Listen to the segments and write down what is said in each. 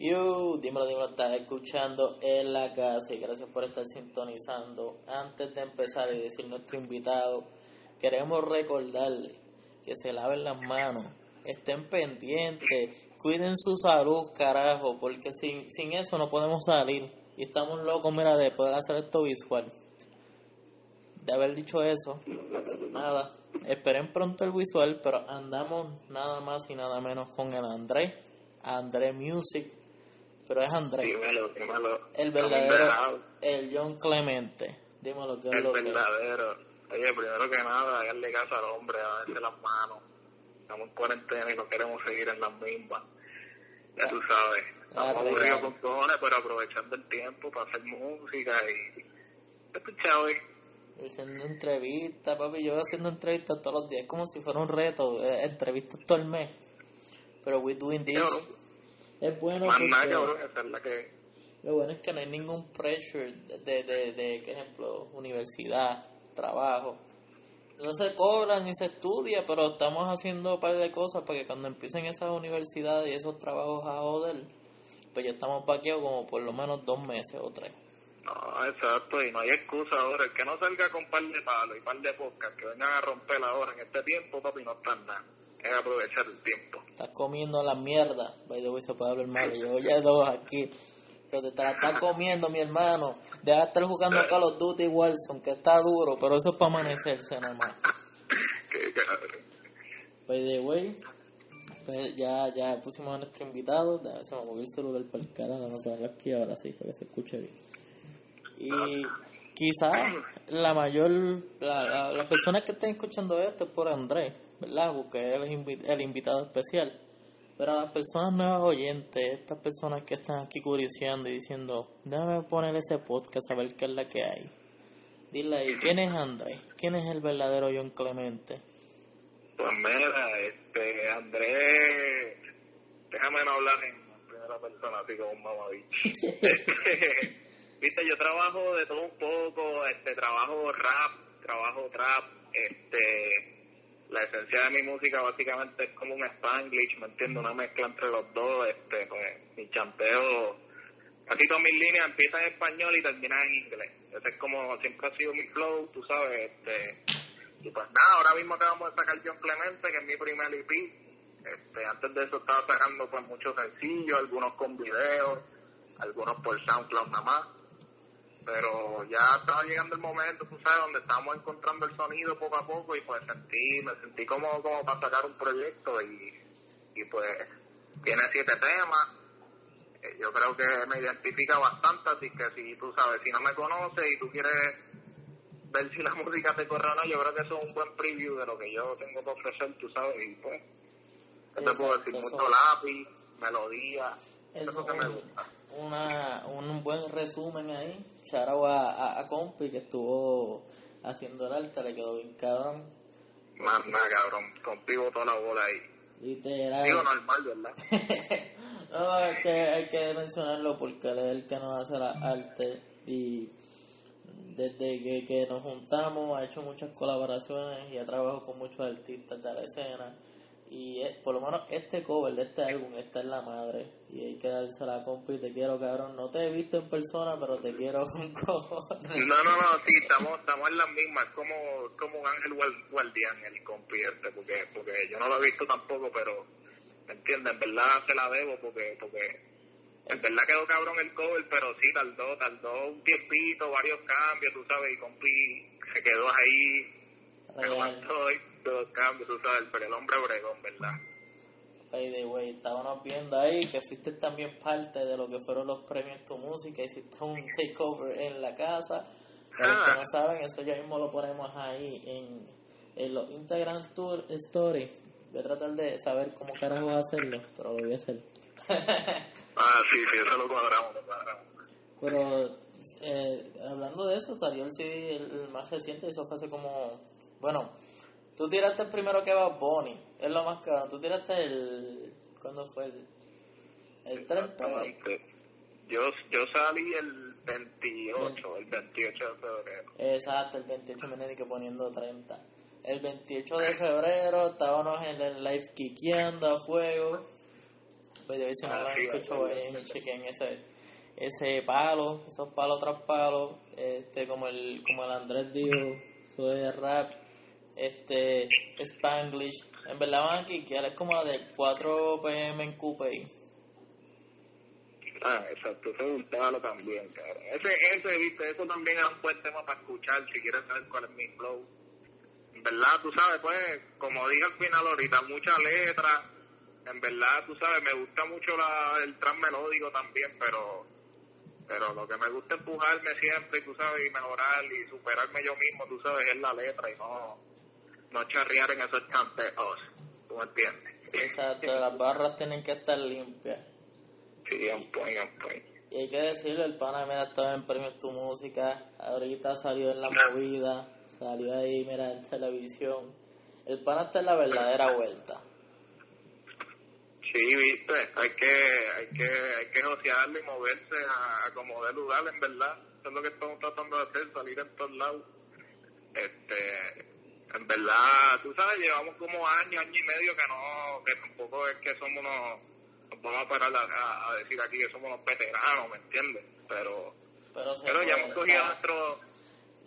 Yo, dímelo, dímelo, estás escuchando en la casa y gracias por estar sintonizando. Antes de empezar y decir nuestro invitado, queremos recordarle que se laven las manos, estén pendientes, cuiden su salud, carajo, porque sin, sin eso no podemos salir. Y estamos locos, mira, de poder hacer esto visual. De haber dicho eso, nada, esperen pronto el visual, pero andamos nada más y nada menos con el André, André Music pero es Andrés. Dímelo, dímelo. El verdadero, el John Clemente. Dímelo que es el lo verdadero. Oye, primero que nada, darle caso al hombre, a darse las manos. Estamos en cuarentena y no queremos seguir en las mismas. Ya tú sabes. Estamos aburridos con cojones, pero aprovechando el tiempo para hacer música y... Escuchado, ¿eh? Haciendo entrevistas, papi. Yo voy haciendo entrevistas todos los días, como si fuera un reto. Eh, entrevistas todo el mes. Pero we doing this. Es bueno porque... Lo bueno es que no hay ningún pressure de, de, de, ejemplo, universidad, trabajo. No se cobra ni se estudia, pero estamos haciendo un par de cosas para que cuando empiecen esas universidades y esos trabajos a joder, pues ya estamos paqueados como por lo menos dos meses o tres. No, exacto, y no hay excusa ahora. El que no salga con par de palos y par de podcast que vengan a romper la hora en este tiempo, papi, no están nada es aprovechar el tiempo. Estás comiendo la mierda. By the way, se puede hablar mal. Yo ya dos aquí. Pero te la estás comiendo, mi hermano. Deja de estar jugando Call of Duty Warzone, que está duro, pero eso es para amanecerse. Qué cabrón. By the way, pues ya, ya pusimos a nuestro invitado. Se me movió el celular para el cara. Vamos a ponerlo aquí ahora sí, para que se escuche bien. Y quizás la mayor, la, las personas que estén escuchando esto es por Andrés ¿verdad? Porque él es el invitado especial. Pero a las personas nuevas oyentes, estas personas que están aquí curioseando y diciendo, déjame poner ese podcast a ver qué es la que hay. Dile ahí, ¿quién es Andrés? ¿Quién es el verdadero John Clemente? Pues mira, este, Andrés, déjame no hablar en primera persona, así como un mamabicho. Viste, yo trabajo de todo un poco, este, trabajo rap, trabajo trap, este, la esencia de mi música básicamente es como un spanglish, ¿me entiendes? Una mezcla entre los dos, este, pues mi chanteo, casi todas mis líneas empiezan en español y terminan en inglés. Ese es como siempre ha sido mi flow, tú sabes, este, y pues nada, ahora mismo acabamos de sacar John Clemente, que es mi primer EP, este, antes de eso estaba sacando pues muchos sencillos, algunos con videos, algunos por SoundCloud nada más pero ya estaba llegando el momento, tú sabes, donde estamos encontrando el sonido poco a poco y pues sentí, me sentí como, como para sacar un proyecto y, y pues tiene siete temas. Eh, yo creo que me identifica bastante, así que si tú sabes, si no me conoces y tú quieres ver si la música te corre o no, yo creo que eso es un buen preview de lo que yo tengo que ofrecer, tú sabes, y pues, ¿qué te puedo decir? Mucho lápiz, melodía, eso, que me gusta. Una, un buen resumen ahí shout a, a, a, Compi que estuvo haciendo el alta, le quedó bien cabrón. Más nada, cabrón. Compi botó la bola ahí. Literal. Digo normal, ¿verdad? no, hay que, hay que mencionarlo porque él es el que nos hace la arte y desde que, que nos juntamos ha hecho muchas colaboraciones y ha trabajado con muchos artistas de la escena y por lo menos este cover de este álbum está en la madre. Y hay que darse la compa y te quiero, cabrón. No te he visto en persona, pero te quiero un cojones. No, no, no, sí, estamos, estamos en las mismas. como, como un ángel guardián el compi este, porque, porque yo no lo he visto tampoco, pero, ¿me entiendes? En verdad se la debo porque, porque en verdad quedó cabrón el cover, pero sí, tardó, tardó un tiempito, varios cambios, tú sabes, y compi se quedó ahí. Aguantó dos cambios, tú sabes, pero el hombre bregón, ¿verdad? By the way, estábamos viendo ahí que fuiste también parte de lo que fueron los premios Tu Música, hiciste un takeover en la casa. Para los que no saben, eso ya mismo lo ponemos ahí en, en los Instagram Stories. Voy a tratar de saber cómo carajo hacerlo, pero lo voy a hacer. ah, sí, sí, eso lo cuadramos, lo cuadramos. Pero eh, hablando de eso, salió el el, más reciente, eso fue hace como, bueno, Tú tiraste el primero que va Bonnie, es lo más caro. Tú tiraste el. ¿Cuándo fue el.? El 30. Yo, yo salí el 28, el 28 de febrero. Exacto, el 28 me que poniendo 30. El 28 de febrero estábamos en el live quiqueando a fuego. Pero si no lo y chequen ese, ese palo, esos palos tras palos, este, como el, como el Andrés dijo, eso es rap, este, Spanglish. En verdad van aquí, que es como la de 4 pm en Coupé. Ah, exacto, ese es un palo también, cabrón. Ese, ese, viste, eso también es un buen tema para escuchar si quieres saber cuál es mi flow. En verdad, tú sabes, pues, como dije al final ahorita, mucha letra. En verdad, tú sabes, me gusta mucho la, el trans melódico también, pero pero lo que me gusta empujarme siempre, tú sabes, y mejorar y superarme yo mismo, tú sabes, es la letra y no, no charrear en esos chanteos, ¿tú me entiendes? Exacto, las barras tienen que estar limpias. Sí, un point, un point. Y hay que decirlo, el pana, mira, estaba en Premios Tu Música, ahorita salió en La Movida, salió ahí, mira, en televisión. El pana está en la verdadera vuelta. Sí, viste, hay que, hay que, hay que y moverse a, a como de lugar, en verdad. Eso es lo que estamos tratando de hacer, salir en todos lados. Este, en verdad, tú sabes, llevamos como años, año y medio que no, que tampoco es que somos unos, nos vamos a parar a, decir aquí que somos unos veteranos, ¿me entiendes? Pero, Pero, ya hemos cogido nuestro,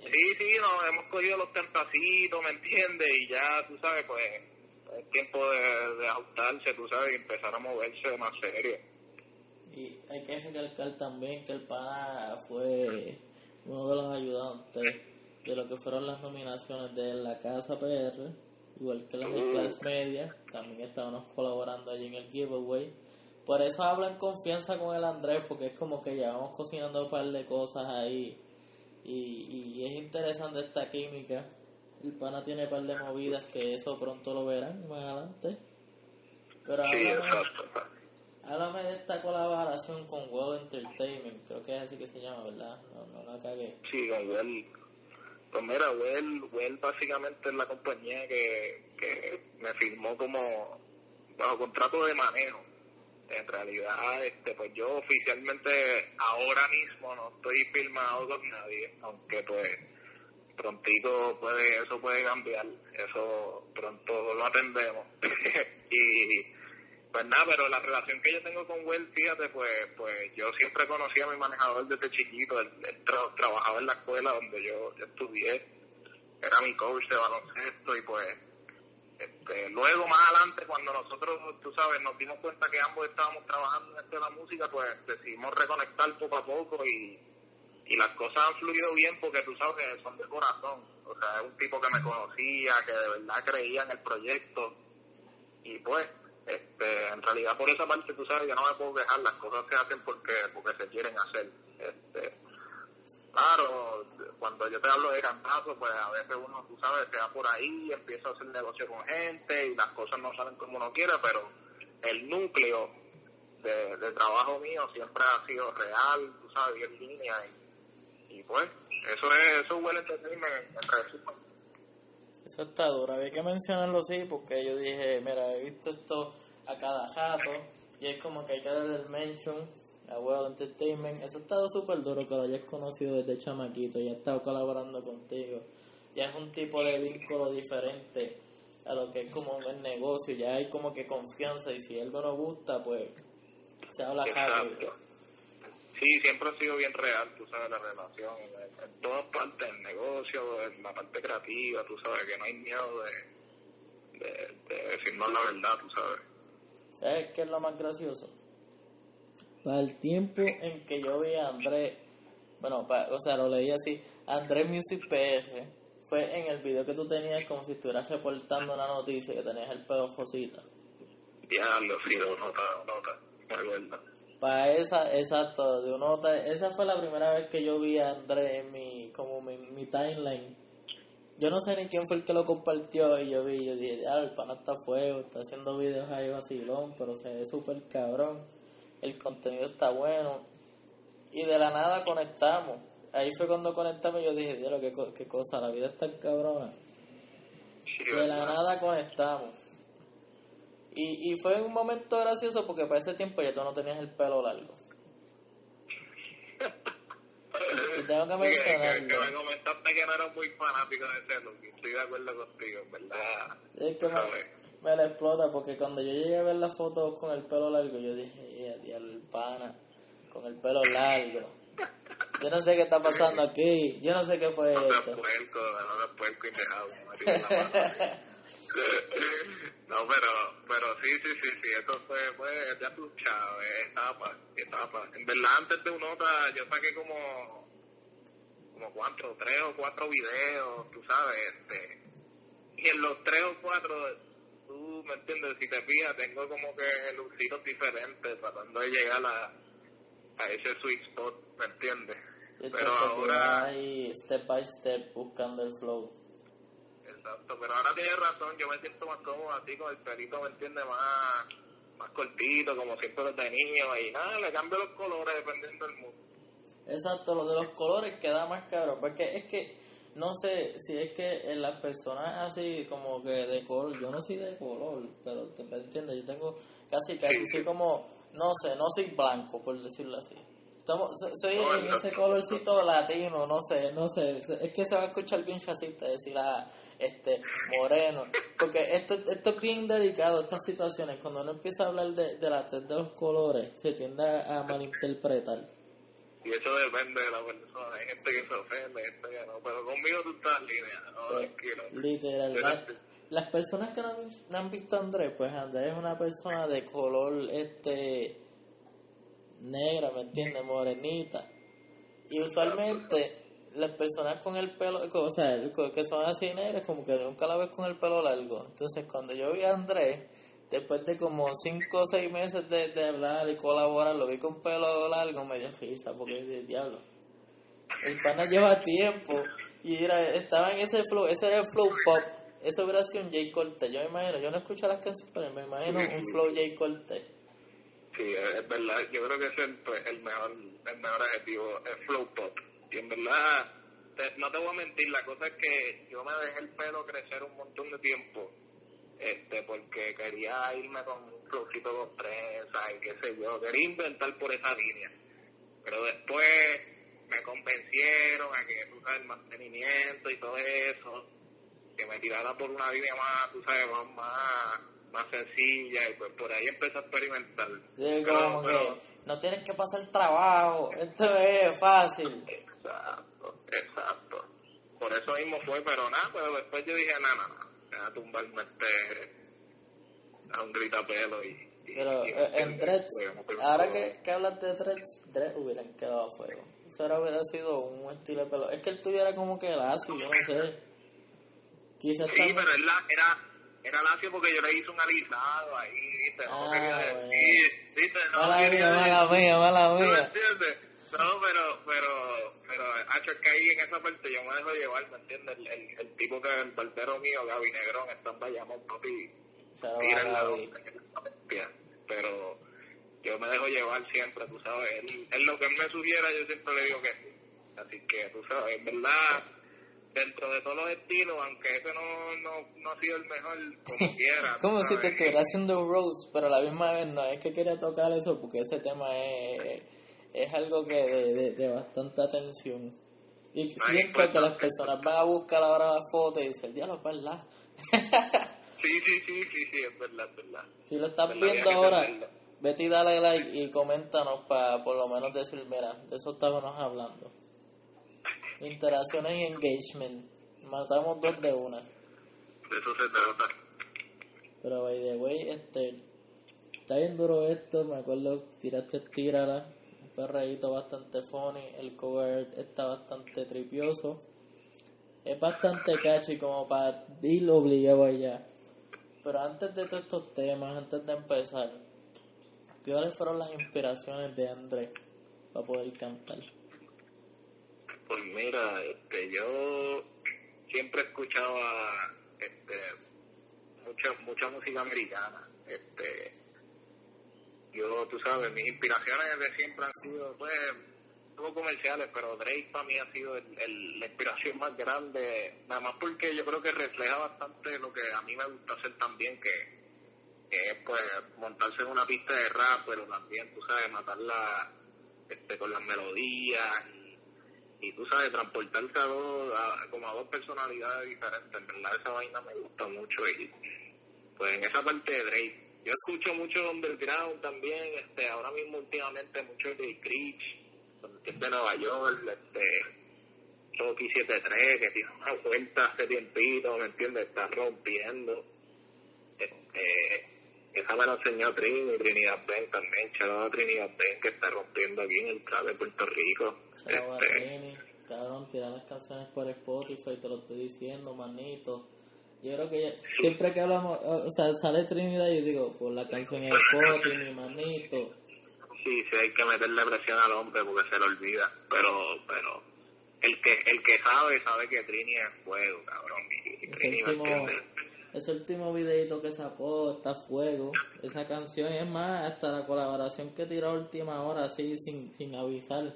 sí, sí, no, hemos cogido los cantacitos, ¿me entiendes? Y ya, tú sabes, pues, es tiempo de, de ajustarse, tú sabes, y empezar a moverse más serio. Y hay que recalcar también que el pana fue uno de los ayudantes de lo que fueron las nominaciones de La Casa PR, igual que las de Class Media, también estábamos colaborando allí en el giveaway. Por eso hablo en confianza con el Andrés, porque es como que llevamos cocinando un par de cosas ahí y, y es interesante esta química. El pana tiene un par de movidas que eso pronto lo verán más adelante. Pero háblame-. Háblame de esta colaboración con World Entertainment, creo que es así que se llama, ¿verdad? No, no la cagué. Sí, con. Pues mira, Well, well básicamente es la compañía que, que me firmó como bajo contrato de manejo. En realidad, este, pues yo oficialmente ahora mismo no estoy firmado con nadie, aunque pues prontito puede, eso puede cambiar, eso pronto lo atendemos. y pues nada, pero la relación que yo tengo con Well, fíjate, pues, pues yo siempre conocí a mi manejador desde chiquito, él, él tra- trabajaba en la escuela donde yo, yo estudié, era mi coach de baloncesto y pues este, luego más adelante cuando nosotros, tú sabes, nos dimos cuenta que ambos estábamos trabajando en esto de la música, pues decidimos reconectar poco a poco y, y las cosas han fluido bien porque tú sabes que son de corazón, o sea, es un tipo que me conocía, que de verdad creía en el proyecto. Y pues este, en realidad por esa parte tú sabes que no me puedo quejar las cosas se hacen porque porque se quieren hacer este claro cuando yo te hablo de cantazo pues a veces uno tú sabes se va por ahí empieza a hacer negocio con gente y las cosas no salen como uno quiere pero el núcleo de, trabajo mío siempre ha sido real tú sabes y en línea y, pues eso es eso huele entenderme en resumen. Eso está duro, había que mencionarlo así porque yo dije, mira, he visto esto a cada jato y es como que hay que darle el mention a World Entertainment. Eso ha estado súper duro que lo hayas conocido desde chamaquito y ha estado colaborando contigo. Ya es un tipo de vínculo diferente a lo que es como el negocio, ya hay como que confianza y si algo no gusta, pues se habla rápido. Sí, siempre ha sido bien real, tú sabes, la relación, en, en todas partes, el negocio, en la parte creativa, tú sabes, que no hay miedo de, de, de decirnos la verdad, tú sabes. ¿Sabes qué es lo más gracioso? Para el tiempo en que yo vi a Andrés, bueno, pa- o sea, lo leí así, Andrés Music PR, fue en el video que tú tenías como si estuvieras reportando una noticia que tenías el pedo Josita. Diablo, sí, lo nota, nota, me. Para esa, exacto, de una otra, esa fue la primera vez que yo vi a Andrés en mi, como mi, mi timeline. Yo no sé ni quién fue el que lo compartió y yo vi, yo dije, ah, el pana está a fuego, está haciendo videos ahí vacilón, pero se ve súper cabrón, el contenido está bueno. Y de la nada conectamos. Ahí fue cuando conectamos y yo dije, Dios, qué, qué cosa, la vida está cabrona. De la nada conectamos. Y, y fue un momento gracioso porque para ese tiempo ya tú no tenías el pelo largo. Y tengo que Sí, que, que, me comentaste que no eras muy fanático de ese look, estoy de acuerdo contigo, en ¿verdad? Es que me, ¿Sabes? me la explota porque cuando yo llegué a ver las fotos con el pelo largo, yo dije, eh, diablo, el pana, con el pelo largo. Yo no sé qué está pasando aquí, yo no sé qué fue No esto. puerco, no puerco y dejado. No, pero, pero sí, sí, sí, sí, eso fue, fue ya tú, chavo, etapa, etapa. En verdad, antes de Unota, yo saqué como, como cuatro, tres o cuatro videos, tú sabes, este, y en los tres o cuatro, tú, ¿me entiendes? Si te fijas, tengo como que lucidos diferentes, tratando de llegar a, a ese sweet spot, ¿me entiendes? Pero ahora... ahí, step by step, buscando el flow. Exacto, pero ahora tienes razón, yo me siento más cómodo así con el pelito, ¿me entiendes? Más, más cortito, como siempre desde niño, y nada, le cambio los colores dependiendo del mundo. Exacto, lo de los colores queda más caro, porque es que, no sé, si es que en las personas así como que de color, yo no soy de color, pero te me entiendes, yo tengo casi casi, soy como, no sé, no soy blanco, por decirlo así. Estamos, so- soy en ese colorcito latino, no sé, no sé, es que se va a escuchar bien racista decir ah, este moreno, porque esto, esto es bien delicado, estas situaciones, cuando uno empieza a hablar de, de la de los colores, se tiende a a malinterpretar. Y eso depende de la persona, hay gente que se ofende, gente que no, pero conmigo tú estás en línea, no, tranquilo. literal. Las personas que no han, no han visto a Andrés, pues Andrés es una persona de color este negra, ¿me entiendes? Morenita. Y usualmente las personas con el pelo, o sea, que son así negras, como que nunca la ves con el pelo largo. Entonces, cuando yo vi a Andrés, después de como 5 o 6 meses de, de hablar y colaborar, lo vi con pelo largo, me dio risa, porque de diablo. El pana lleva tiempo y era, estaba en ese flow, ese era el flow pop. Eso hubiera sido un Jay Cortez. Yo me imagino, yo no escucho las canciones, pero me imagino un flow Jay Cortez. Sí, es es verdad, yo creo que ese es pues, el mejor, el mejor adjetivo, el flow pop. Y en verdad, te- no te voy a mentir, la cosa es que yo me dejé el pelo crecer un montón de tiempo, este, porque quería irme con un flowcito con trenzas y qué sé yo, quería inventar por esa línea. Pero después me convencieron a que, tú sabes, el mantenimiento y todo eso, que me tirara por una línea más, tú sabes, más, más, más sencilla y pues por ahí empecé a experimentar. Sí, Pero- como pero- que no tienes que pasar trabajo, esto es fácil. Exacto, exacto. Por eso mismo fue, pero nada, pero después yo dije, me voy a tumbarme este a un gritapelo y... y- Pero y- eh, en Dreads, ahora que, que hablas de Dreads, Dreads hubieran quedado a fuego. Eso ahora hubiera sido un estilo de pelo. Es que el tuyo era como que lacio, yo no sé. Quizás Sí, también- pero él la- era, era lacio porque yo le hice un alisado ahí, ¿viste? No Ah, quería bueno. decir, ¿viste? No Mala quería mía, decir- mala mía, mala ¿Tú me mía. entiendes? No, pero, pero, hacho, es que ahí en esa parte yo me dejo llevar, ¿me entiendes? El, el, el tipo que, el barbero mío, Gaby Negrón, está en Bayamón, papi, tira el lado, Gaby. pero yo me dejo llevar siempre, tú sabes, él, él lo que él me sugiera, yo siempre le digo que sí. Así que, tú sabes, en verdad, dentro de todos los estilos, aunque ese no, no, no ha sido el mejor, como quiera. Como si te estuviera haciendo un roast, pero a la misma vez no es que quería tocar eso porque ese tema es, es algo que de, de, de bastante atención. Y siento que las personas van a buscar ahora la foto y dicen, diablo, es verdad. Sí, sí, sí, sí, sí, es verdad, es verdad. Si lo estás Verdad, viendo ahora, vete y dale like y coméntanos para por lo menos decir, mira, de eso estábamos hablando. Interacciones y engagement. Matamos dos de una. De eso se trata. Pero by the way, este está bien duro esto, me acuerdo tiraste tírala, perreíto bastante funny, el cover está bastante tripioso, es bastante catchy como para ir obligado allá. Pero antes de todos estos temas, antes de empezar, ¿cuáles fueron las inspiraciones de Andrés para poder cantar? Pues mira, este, yo siempre escuchaba este, mucha, mucha música americana. Este, yo, tú sabes, mis inspiraciones de siempre han sido, pues, poco comerciales, pero Drake para mí ha sido el- el- la inspiración más grande, nada más porque yo creo que refleja bastante lo que a mí me gusta hacer también, que, que es pues montarse en una pista de rap, pero también, tú sabes, matarla este, con las melodías y, y tú sabes, transportarte a dos, a- como a dos personalidades diferentes, en verdad esa vaina me gusta mucho y pues en esa parte de Drake. Yo escucho mucho Underground también, este, ahora mismo últimamente mucho de Creech, de Nueva York, este, Rocky 73, que tiene una vuelta hace tiempito, ¿me entiendes? Está rompiendo. Este, esa me lo enseñó Trini, Trinidad Ben también, chaval Trinidad Ben, que está rompiendo aquí en el trap de Puerto Rico. Este, cabrón, tirar las canciones por Spotify, te lo estoy diciendo, manito. Yo creo que siempre que hablamos, o sea, sale Trinidad y digo, por la canción es Spotify, mi manito. Sí, sí, hay que meterle presión al hombre porque se lo olvida, pero, pero el que el que sabe, sabe que Trini es fuego, cabrón. Y Trini último, ese último videito que sacó está fuego. Esa canción es más, hasta la colaboración que tiró a última hora, así, sin, sin avisar.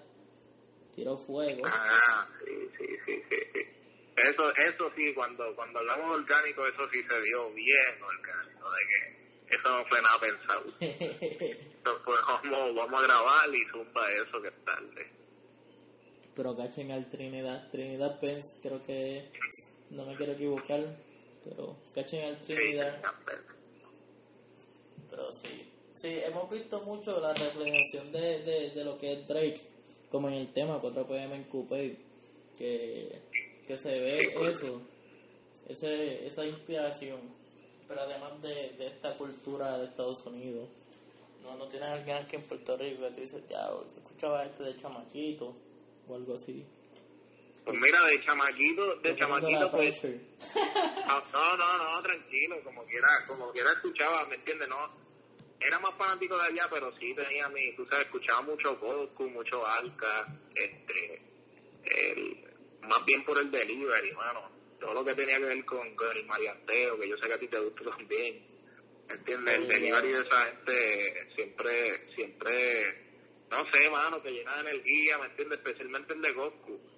Tiró fuego. Ah, sí, sí, sí, sí. Eso, eso sí, cuando, cuando hablamos orgánico, eso sí se dio bien orgánico, de que eso no fue nada pensado. Entonces, vamos, vamos a grabar y zumba eso que es tarde. Pero cachen al Trinidad, Trinidad Pence, creo que, no me quiero equivocar, pero cachen al Trinidad. pero sí, sí, hemos visto mucho la reflejación de, de, de lo que es Drake, como en el tema 4 pm en Coupé, que, que se ve eso, ese, esa inspiración, pero además de, de esta cultura de Estados Unidos. No, no tienes alguien aquí en Puerto Rico que te dice, ya, escuchaba este de chamaquito o algo así. Pues mira, de chamaquito, de chamaquito, pues. No, no, no, tranquilo, como quiera, como quiera escuchaba, ¿me entiendes? No, era más fanático de allá, pero sí tenía mi, tú sabes, escuchaba mucho Goku, mucho Alca, este, el, más bien por el delivery, hermano. Todo lo que tenía que ver con, con el marianteo, que yo sé que a ti te gusta también. ¿Me entiendes? El delivery de esa gente siempre, siempre, no sé, mano, que llena de energía, ¿me entiendes? Especialmente el de Goku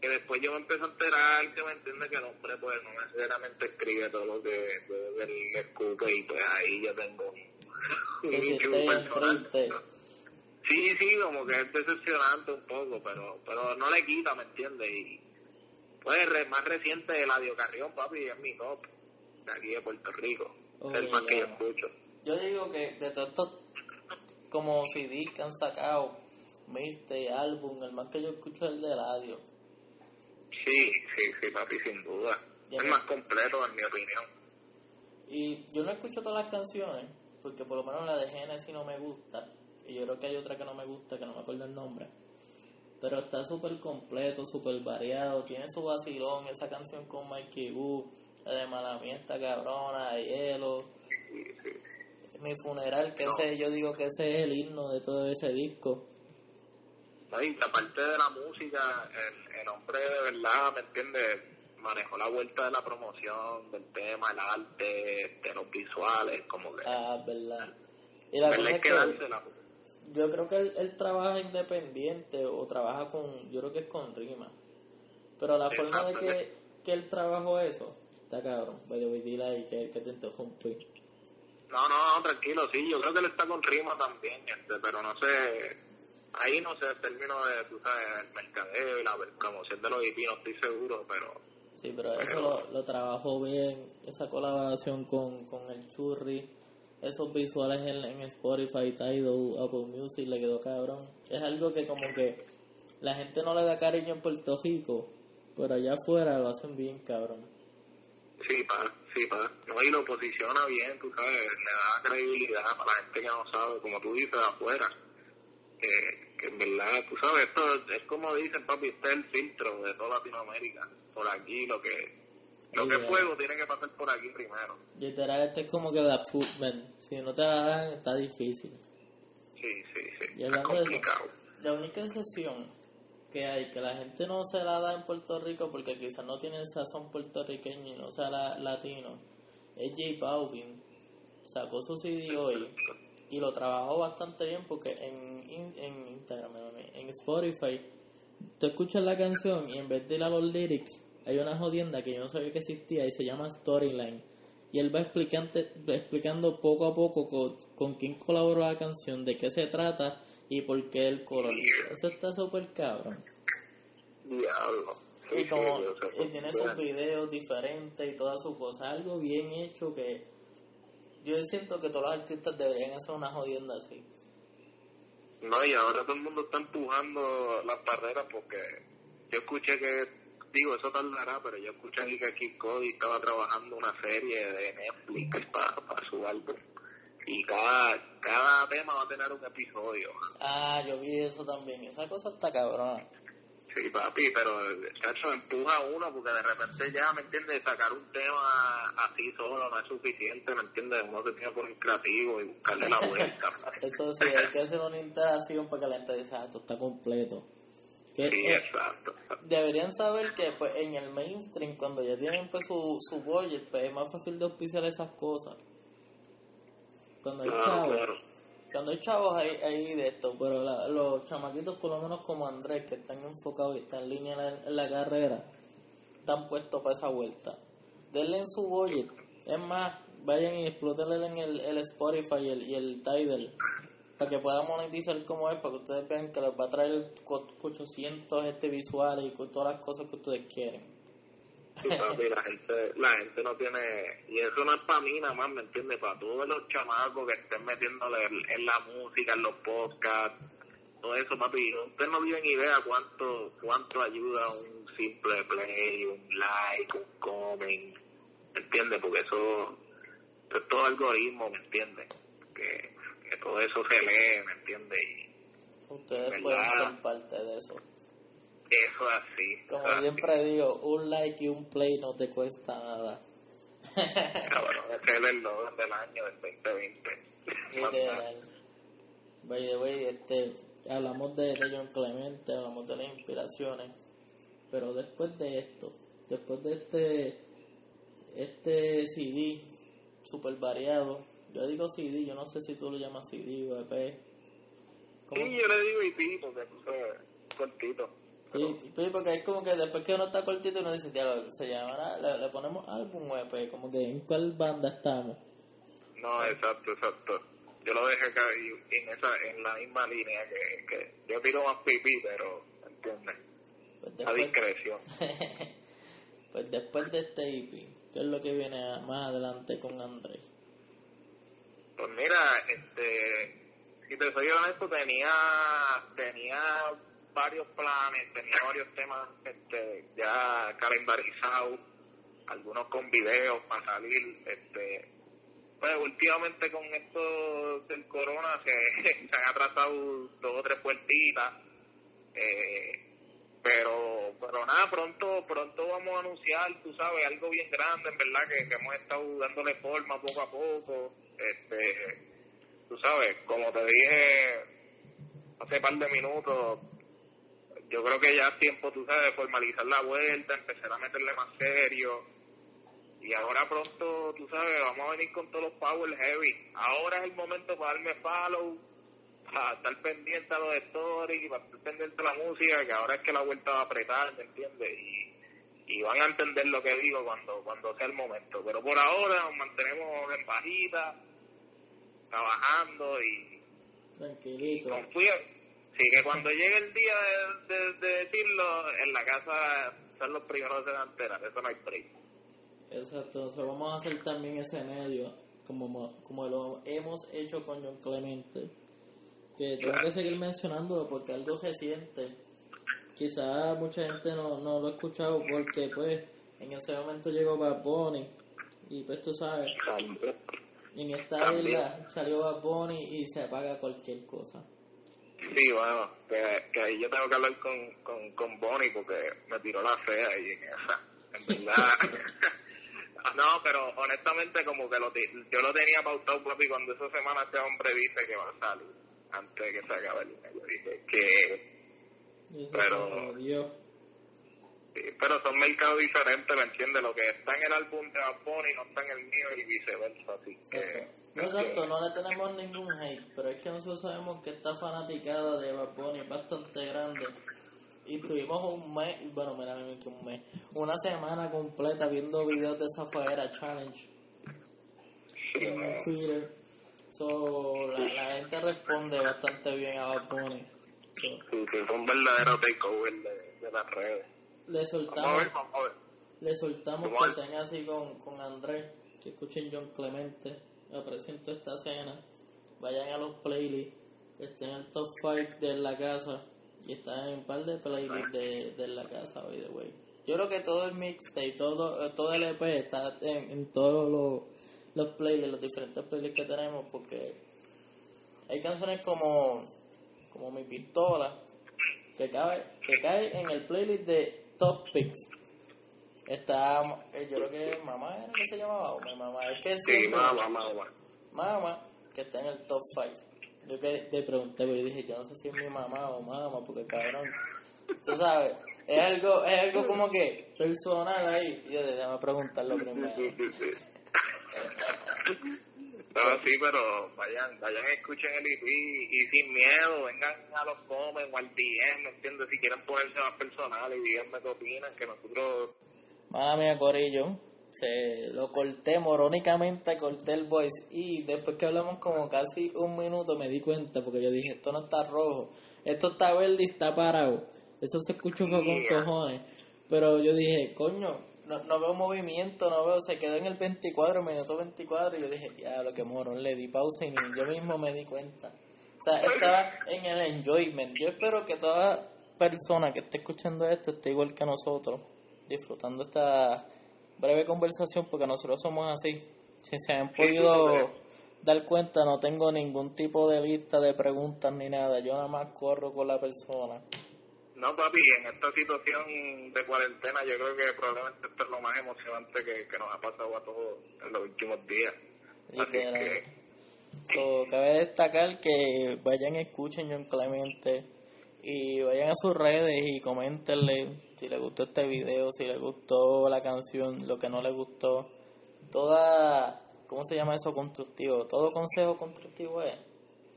que después yo me empecé a enterar que me entiende que el hombre pues no necesariamente escribe todo lo que él escupe y pues ahí yo tengo un sí sí como que es decepcionante un poco pero pero no le quita me entiende y pues más reciente el Carrión papi es mi top de aquí de Puerto Rico es el más que yo escucho yo digo que de todos estos como CDs que han sacado este álbum el más que yo escucho es el de Ladio Sí, sí, sí, papi, sin duda. es más completo, en mi opinión. Y yo no escucho todas las canciones, porque por lo menos la de Genesis no me gusta. Y yo creo que hay otra que no me gusta, que no me acuerdo el nombre. Pero está súper completo, súper variado. Tiene su vacilón, esa canción con Mikey Wu, la de Malamía esta cabrona, de hielo. Mi funeral, que ese, yo digo que ese es el himno de todo ese disco. Y aparte de la música, el, el hombre de verdad, ¿me entiendes? Manejó la vuelta de la promoción, del tema, el arte, de los visuales, como que... Ah, verdad. Y la cosa es que yo creo que él, trabaja independiente o trabaja con, yo creo que es con Rima. Pero la forma de que, que él trabajó eso, está cabrón. Vaya, dile ahí que, que te interrumpí. No, no, no, tranquilo, sí, yo creo que él está con Rima también, este, pero no sé ahí no sé el término de, tú sabes, el mercadeo y la promoción de los IP, no estoy seguro, pero... Sí, pero, eso lo, lo, trabajó bien, esa colaboración con, con el Churri, esos visuales en, en Spotify, Tidal, Apple Music, le quedó cabrón. Es algo que como que la gente no le da cariño en Puerto Rico, pero allá afuera lo hacen bien, cabrón. Sí, pa, sí, pa. No, y lo posiciona bien, tú sabes, le da credibilidad para la gente que no sabe, como tú dices, afuera que, que en verdad, tú sabes, esto es como dicen, papi, este es el filtro de toda Latinoamérica. Por aquí lo que lo que es fuego tiene que pasar por aquí primero. Literal, este es como que la man. Si no te la dan, está difícil. Sí, sí, sí. está complicado. la única excepción que hay, que la gente no se la da en Puerto Rico porque quizás no tiene el sazón puertorriqueño y no sea la, latino, es J Balvin. Sacó su CD hoy y lo trabajó bastante bien porque en, en Instagram, en Spotify, tú escuchas la canción y en vez de ir a los lyrics, hay una jodienda que yo no sabía que existía y se llama Storyline. Y él va explicando, explicando poco a poco con, con quién colaboró la canción, de qué se trata y por qué el color. Eso está súper cabrón. Diablo. Y como y tiene sus videos diferentes y todas sus cosas, algo bien hecho que yo siento que todos los artistas deberían hacer una jodienda así. No, y ahora todo el mundo está empujando las barreras porque yo escuché que, digo, eso tardará, pero yo escuché que Kid Cody estaba trabajando una serie de Netflix para su álbum. Y cada, cada tema va a tener un episodio. Ah, yo vi eso también. Esa cosa está cabrona. Sí, papi, pero el cacho empuja a uno porque de repente ya, ¿me entiendes? Sacar un tema así solo no es suficiente, ¿me entiendes? Uno se tiene que poner creativo y buscarle la vuelta. Eso sí, hay que hacer una interacción para que la gente diga, ah, esto está completo. Sí, exacto, Deberían saber que pues en el mainstream, cuando ya tienen pues su, su budget, pues es más fácil de auspiciar esas cosas. Cuando hay chavos, cuando hay chavos ahí, de esto, pero los chamaquitos por lo menos como Andrés, que están enfocados y están en línea en la, carrera, están puestos para esa vuelta. Denle en su budget. Es más, vayan y explotenle en el, el Spotify y el, y el Tidal para que puedan monetizar como es, para que ustedes vean que les va a traer 800 este visuales y con todas las cosas que ustedes quieren la gente, la gente no tiene, y eso no es para mí nada más, ¿me entiendes? Para todos los chamacos que estén metiéndole en, la música, en los podcasts, todo eso, papi, ustedes no tienen idea cuánto, cuánto ayuda un simple play, un like, un comment, ¿me entiendes? Porque eso, es todo algoritmo, ¿me entiendes? Que, que todo eso se lee, ¿me entiendes? Y, ustedes pueden ser parte de eso. Eso así. Como siempre digo, un like y un play no te cuesta nada. Cabrón, ese es el logro del año del 2020. Literal. Este, hablamos de, de John Clemente, hablamos de las inspiraciones, pero después de esto, después de este, este CD super variado, yo digo CD, yo no sé si tú lo llamas CD o EP. Sí, yo le digo EP porque es cortito. Sí, porque es como que después que uno está cortito uno dice, ya se llamará, le, ponemos álbum web, pues como que en cuál banda estamos. No, exacto, exacto. Yo lo dejé acá en, esa, en la misma línea que, que yo tiro más pipí, pero, ¿entiendes? Pues a discreción. pues después de este EP, ¿qué es lo que viene más adelante con André? Pues mira, este, si te soy honesto, tenía, tenía varios planes, tenía varios temas este, ya calendarizados, algunos con videos para salir. Este, pues últimamente con esto del corona se, han atrasado dos o tres puertitas. Eh, pero pero nada pronto pronto vamos a anunciar tú sabes algo bien grande en verdad que hemos estado dándole forma poco a poco este tú sabes como te dije hace par de minutos yo creo que ya es tiempo, tú sabes, de formalizar la vuelta, empezar a meterle más serio. Y ahora pronto, tú sabes, vamos a venir con todos los power heavy. Ahora es el momento para darme follow, para estar pendiente a los stories, para estar pendiente a la música, que ahora es que la vuelta va a apretar, ¿me entiendes? Y, y van a entender lo que digo cuando, cuando sea el momento. Pero por ahora nos mantenemos en bajita, trabajando y, Tranquilito. y Sí, que cuando llegue el día de, decirlo, en la casa son los primeros de enterar, eso no hay break. Exacto, sea, vamos a hacer también ese medio, como, como lo hemos hecho con John Clemente, que tengo que seguir mencionándolo porque algo reciente, quizás mucha gente no, no lo ha escuchado porque pues en ese momento llegó Bad Bunny y pues tú sabes, en esta isla salió Bad Bunny y se apaga cualquier cosa. Sí, bueno, que, que, ahí yo tengo que hablar con, con, con Bonnie porque me tiró la fea y en esa. En verdad. no, pero honestamente como que lo, yo lo tenía pautado, papi, cuando esa semana este hombre dice que va a salir antes de que se acabe el dije que... Pero... Sí, pero son mercados diferentes, ¿me entiendes? Lo que está en el álbum de Bonnie no está en el mío y viceversa, así que... No, exacto, no le tenemos ningún hate, pero es que nosotros sabemos que esta fanaticada de Bad es bastante grande. Y tuvimos un mes, bueno, mira, que un mes, una semana completa viendo videos de esa Zafaera Challenge en Twitter. So, la, la, gente responde bastante bien a Bad Bunny. Sí, fue un verdadero takeover de, de las redes. Le soltamos, le soltamos que sean así con, con Andrés, que escuchen John Clemente. Aprecien toda esta escena, vayan a los playlists, estén en el top 5 de la casa y están en un par de playlists de, de la casa, by the way. Yo creo que todo el mixtape, todo, todo el EP está en, en todos los, los playlists, los diferentes playlists que tenemos, porque hay canciones como, como Mi Pistola, que cae, que cae en el playlist de Top Picks. Está, eh, yo creo que mamá era que se llamaba, o mi mamá, es que Sí, mamá, mamá. mamá, que está en el top 5. Yo que te pregunté, pero yo dije, yo no sé si es mi mamá o mamá, porque cabrón, tú sabes, es algo, es algo como que personal ahí. Y yo dije, déjame preguntarlo primero. No, sí, pero vayan, vayan, escuchen el EP y sin miedo, vengan a los comments o al DM, ¿me entiendes? Si quieren ponerse más personal y díganme qué opinan, que nosotros Mala mía, Corillo, se lo corté morónicamente, corté el voice y después que hablamos como casi un minuto me di cuenta porque yo dije, esto no está rojo, esto está verde y está parado. Eso se escucha con cojones. Pero yo dije, coño, no, no veo movimiento, no veo, se quedó en el 24, minuto 24 y yo dije, ya lo que morón, le di pausa y yo mismo me di cuenta. O sea, estaba en el enjoyment. Yo espero que toda persona que esté escuchando esto esté igual que nosotros, disfrutando esta breve conversación, porque nosotros somos así. Si se han podido dar cuenta, no tengo ningún tipo de lista de preguntas ni nada. Yo nada más corro con la persona. No, papi, en esta situación de cuarentena yo creo que probablemente esto es lo más emocionante que, que nos ha pasado a todos en los últimos días. Así que, So, cabe destacar que vayan escuchen John Clemente y vayan a sus redes y coméntenle si les gustó este video, si les gustó la canción, lo que no les gustó. Toda, ¿cómo se llama eso? Constructivo. Todo consejo constructivo es.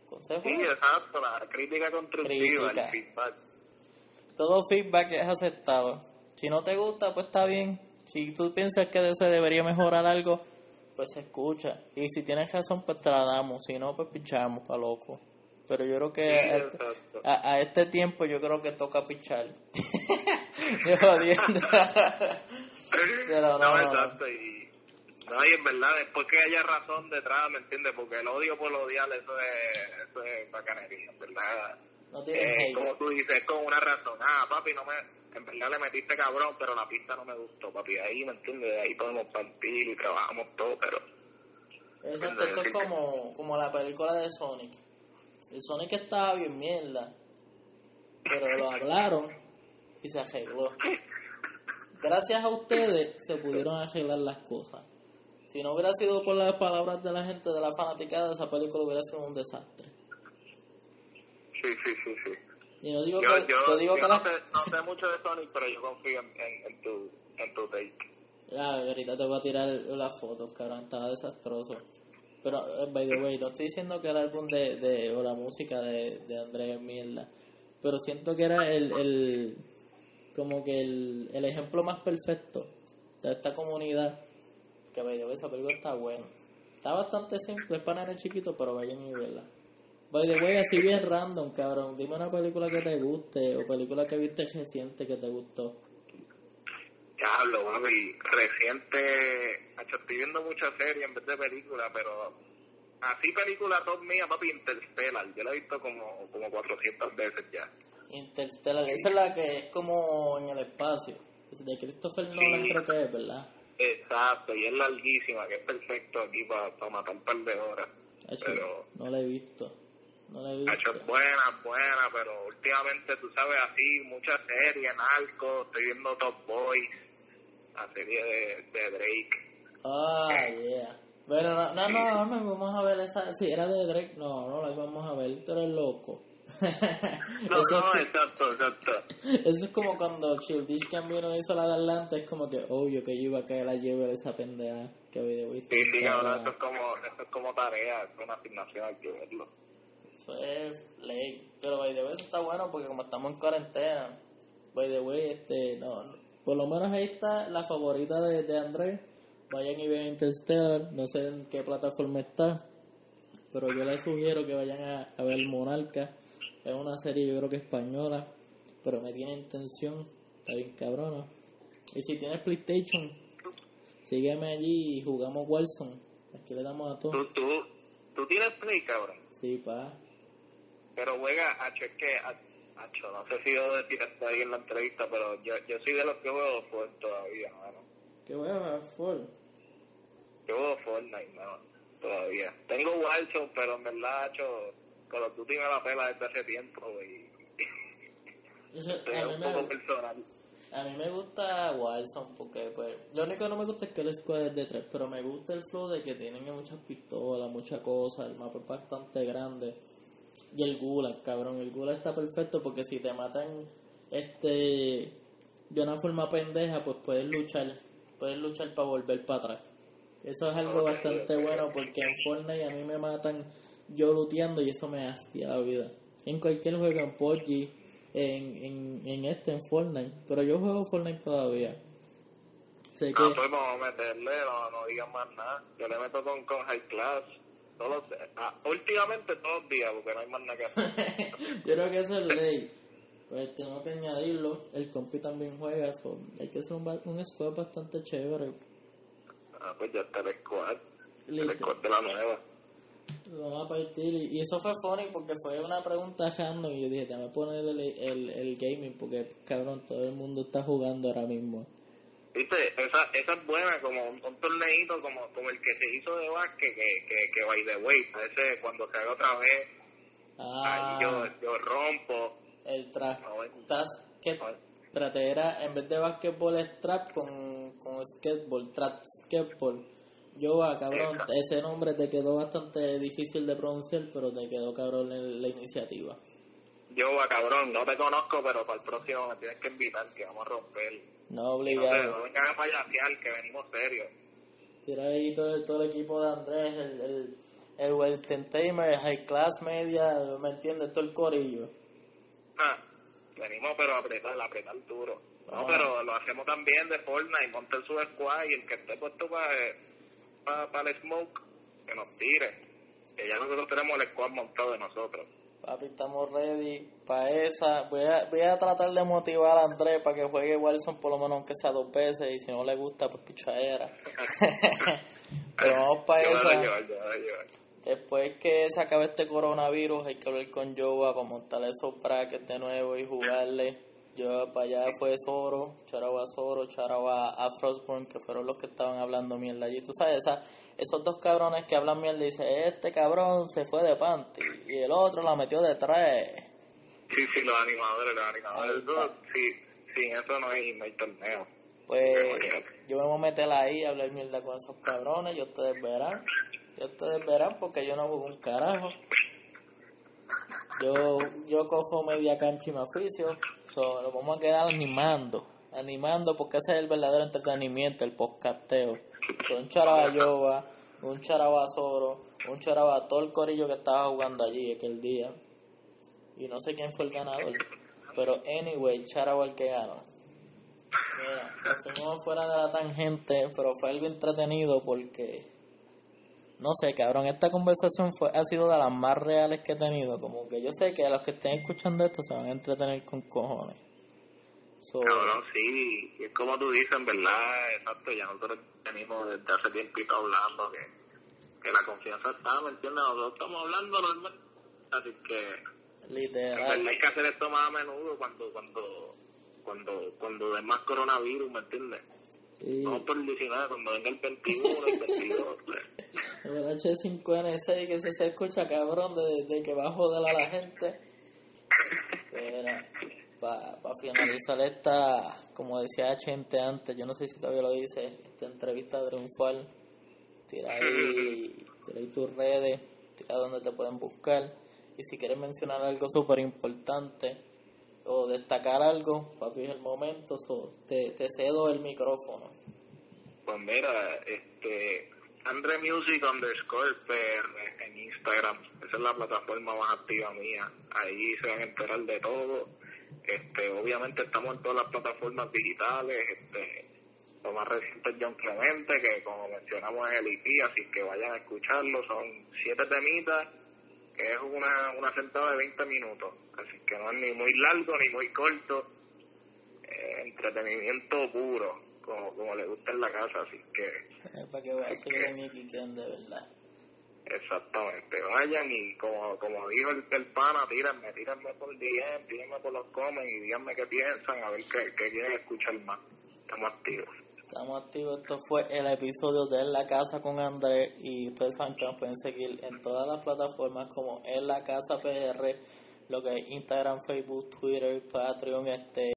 Consejo. sí, exacto, la crítica constructiva, Crítica. el feedback. Todo feedback es aceptado. Si no te gusta, pues está bien. Si tú piensas que se debería mejorar algo, pues se escucha. Y si tienes razón, pues te la damos. Si no, pues pichamos pa' loco. Pero yo creo que Sí, a, este, a- a este tiempo yo creo que toca pichar. yo. Pero no, no, no. exacto, y, no, y en verdad, después que haya razón detrás, ¿me entiendes? Porque el odio por odiar, eso es, eso es bacanería, verdad. No Eh, como tú dices, es con una razón. Ah, papi, no me, en verdad le metiste cabrón, pero la pista no me gustó, papi. Ahí, ¿me entiendes? Ahí podemos partir y trabajamos todo, pero... Exacto, esto es como, como la película de Sonic. El Sonic estaba bien mierda, pero lo hablaron y se arregló. Gracias a ustedes se pudieron arreglar las cosas. Si no hubiera sido por las palabras de la gente de la fanaticada, esa película hubiera sido un desastre. Sí, sí, sí, sí. Y no digo Yo, que, yo, yo digo yo que no, la- sé, no sé mucho de Sonic, pero yo confío en, en, en tu, en tu take. Ah, ahorita te voy a tirar las fotos, cabrón, estaba desastroso. Pero, eh, by the way, no estoy diciendo que el álbum de, de o la música de, de Andrés es mierda. Pero siento que era el, el como que el, el ejemplo más perfecto de esta comunidad. Que, by the way, esa película está buena. Está bastante simple, es para nenes chiquitos, pero vayan y verla. By the way, así bien random, cabrón. Dime una película que te guste o película que viste reciente que te gustó. Diablo, papi, reciente, estoy viendo muchas series en vez de películas, pero así película top mía, papi, Interstellar, yo la he visto como, como 400 veces ya. Interstellar, esa es la que es como en el espacio. Es de Christopher Nolan creo que es, ¿verdad? Exacto, y es larguísima, que es perfecto aquí para matar un par de horas. Pero, no la he visto. No la he visto. es buena, buena, pero últimamente, tú sabes, así, muchas series, narcos, estoy viendo Top Boys, la serie de, de Drake. Ah, yeah. Bueno, no, no, no, no, vamos a ver esa. Si era de Drake, no, no la íbamos a ver. Tú eres loco. No, eso, no, exacto, exacto. eso es como cuando Childish Gambino hizo la de Atlanta. Es como que obvio que yo iba a caer a llevar esa pendeja que video viste. Sí, sí, cabrón, esto es como, esto es como tarea, es una asignación, hay que verlo. Es ley. Pero by the way, eso está bueno porque como estamos en cuarentena, by the way, este, no, por lo menos ahí está la favorita de, de Andrés. Vayan y vean Interstellar, no sé en qué plataforma está, pero yo les sugiero que vayan a, a ver Monarca. Es una serie yo creo que española, pero me tiene en tensión, está bien cabrona. Y si tienes PlayStation, sígueme allí y jugamos Warzone. Aquí le damos a todo. ¿Tú, tú, tú tienes play, cabrón? Sí, pa. Pero juega, Hacho, es que, Hacho, no sé si yo decir ahí en la entrevista, pero yo, yo soy de los que juego Fortnite todavía, mano. ¿Qué juegas, Ford? Yo juego Fortnite, mano, todavía. Tengo Warzone, pero en verdad, Hacho, Call of Duty me la pela desde hace tiempo, güey. Eso, a, mí me, personal. a mí me gusta Warzone porque, pues, lo único que no me gusta es que el squad es de tres, pero me gusta el flow de que tienen muchas pistolas, muchas cosas, el mapa es bastante grande. Y el Gulag, cabrón, el Gulag está perfecto porque si te matan este de una forma pendeja, pues puedes luchar, puedes luchar para volver para atrás. Eso es algo bastante bueno porque en Fortnite a mí me matan yo luteando y eso me hastia la vida. En cualquier juego, en PUBG, en, en, en este, en Fortnite. Pero yo juego Fortnite todavía. Sé que... No, pues vamos a meterle, no, no digan más nada. Yo le meto con, con High Class. Todos los- ah, últimamente todos los días, porque no hay más nada que hacer. yo creo que eso es ley. Pues tengo que añadirlo. El compi también juega. so, hay que hacer un, un squad bastante chévere. ah, pues ya está el squad. El squad de la nueva. Lo van a partir. Y, y eso fue funny porque fue una pregunta random. Y yo dije, te voy a poner el, el, el gaming porque, cabrón, todo el mundo está jugando ahora mismo. Viste, esa, esa es buena, como un, un torneito como, como el que se hizo de básquet, que, que, que by the way, ese cuando se haga otra vez, Ah, ahí yo, yo rompo. el que Ay. Espérate, era en vez de basquetbol es trap con, con skateball, trap skateball. Yo va, cabrón, Eja. ese nombre te quedó bastante difícil de pronunciar, pero te quedó cabrón en la iniciativa. Yo, va, cabrón, no te conozco, pero para el próximo me tienes que invitar, que vamos a romper. No obligado. no vengan a payasear, que venimos serios. Tira ahí todo, el- todo el equipo de Andrés, el, el, el Wellington Tamer, el High Class Media, ¿me entiendes? Todo el corillo. Ah, venimos pero a apretar, a apretar duro. No, Ah. pero lo hacemos también de Fortnite, monte su squad y el que esté puesto para para el smoke, que nos tire. Que ya nosotros tenemos el squad montado de nosotros. Papi, estamos ready para esa. Voy a, voy a tratar de motivar a Andrés para que juegue Wilson por lo menos aunque sea dos veces y si no le gusta, pues pichadera. Pero vamos para a esa. llevar, a. Después que se acabe este coronavirus, hay que hablar con Joa para montar esos brackets de nuevo y jugarle. Yo para allá fue Zoro, Charaba Zoro, Charaba a Frostborn, que fueron los que estaban hablando mierda allí. Tú sabes, esa, esos dos cabrones que hablan mierda, dice, este cabrón se fue de panty y el otro la metió de tres. Sí, sí, los animadores, los animadores. Eso, sí, sin eso no hay, no hay torneo. Pues yo me voy a meter ahí a hablar mierda con esos cabrones y ustedes verán. Y ustedes verán porque yo no juego un carajo. Yo, yo cojo media cancha y me oficio. So, nos vamos a quedar animando. Animando porque ese es el verdadero entretenimiento, el podcasteo. So, un charabayoba, un charabazoro, un charaba todo el corillo que estaba jugando allí aquel día. Y no sé quién fue el ganador. Pero anyway, charaba el que ganó. Mira, nos fuimos fuera de la tangente, pero fue algo entretenido porque, no sé, cabrón, esta conversación fue, ha sido de las más reales que he tenido. Como que yo sé que los que estén escuchando esto se van a entretener con cojones. So, Cabrón, sí, y es como tú dices, en verdad, exacto, ya nosotros venimos desde hace tiempito hablando que, que la confianza está, ¿me entiendes? Nosotros estamos hablando normal, así que en literal. verdad hay que hacer esto más a menudo cuando, cuando, cuando, cuando hay más coronavirus, ¿me entiendes? Y No por el 19, cuando venga el 21, el 22, pues. el H5N6 que se, se escucha cabrón de, de que va a joder a la gente. Para finalizar esta, como decía gente antes, yo no sé si todavía lo dice, esta entrevista triunfal, tira ahí, tira ahí tus redes, tira donde te pueden buscar. Y si quieres mencionar algo súper importante o destacar algo, papi, es el momento, so, te, te cedo el micrófono. Pues mira, este, Andre Music underscore PR en Instagram. Esa es la plataforma más activa mía. Ahí se van a enterar de todo. Este, obviamente estamos en todas las plataformas digitales. Este, lo más reciente es John Clemente, que como mencionamos es el EP, así que vayan a escucharlo. Son siete temitas, que es una, una sentada de 20 minutos. Así que no es ni muy largo ni muy corto. Eh, entretenimiento puro, como, como le gusta en la casa. Así que Es para que vacilen y quiquen de verdad. Exactamente, vayan y como, como dijo el, el pana, tírenme, tírenme por DM, tírenme por los comments y díganme qué piensan, a ver qué, qué quieren escuchar más. Estamos activos. Estamos activos. Esto fue el episodio de En la Casa con Andrés. Y ustedes saben que nos pueden seguir en todas las plataformas como En la Casa PR, lo que es Instagram, Facebook, Twitter, Patreon, este,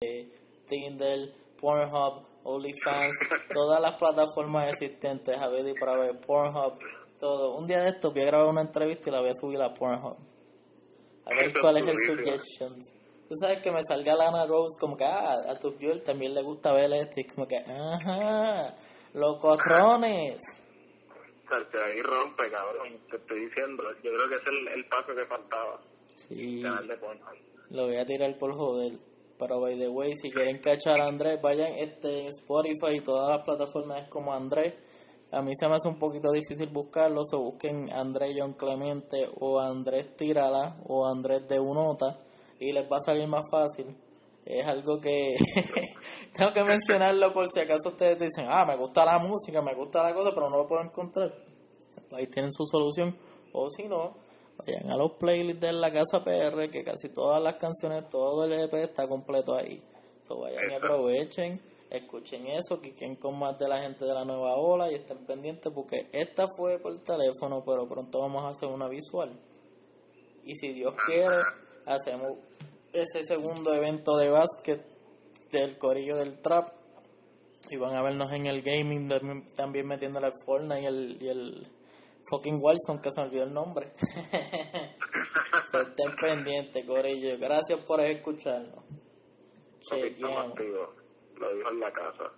Tinder, Pornhub, OnlyFans, todas las plataformas existentes, a ver y para ver, Pornhub, todo. Un día de esto voy a grabar una entrevista y la voy a subir a Pornhub. A ver cuál es el suggestions. Tú sabes que me salga Lana Rose como que, ah, a tu piel también le gusta ver esto. Y como que, ajá, los cotrones. O ahí rompe, cabrón. Te estoy diciendo. Yo creo que es el, el paso que faltaba. Sí. Lo voy a tirar por joder. Pero by the way, si quieren cachar a Andrés, vayan este, en Spotify y todas las plataformas como Andrés. A mí se me hace un poquito difícil buscarlo, o busquen Andrés John Clemente o Andrés Tirala o Andrés de Unota y les va a salir más fácil. Es algo que tengo que mencionarlo por si acaso ustedes dicen, ah, me gusta la música, me gusta la cosa, pero no lo puedo encontrar. Ahí tienen su solución. O si no, vayan a los playlists de la Casa PR, que casi todas las canciones, todo el EP está completo ahí. So, vayan y aprovechen, escuchen eso, quiquen con más de la gente de la nueva ola y estén pendientes porque esta fue por teléfono, pero pronto vamos a hacer una visual. Y si Dios quiere, hacemos ese segundo evento de básquet del corillo del trap y van a vernos en el gaming también metiéndole el Fortnite y el, y el fucking Wilson que se me olvidó el nombre estén pendientes corillo gracias por escucharnos Chequeamos. Lo dijo en la casa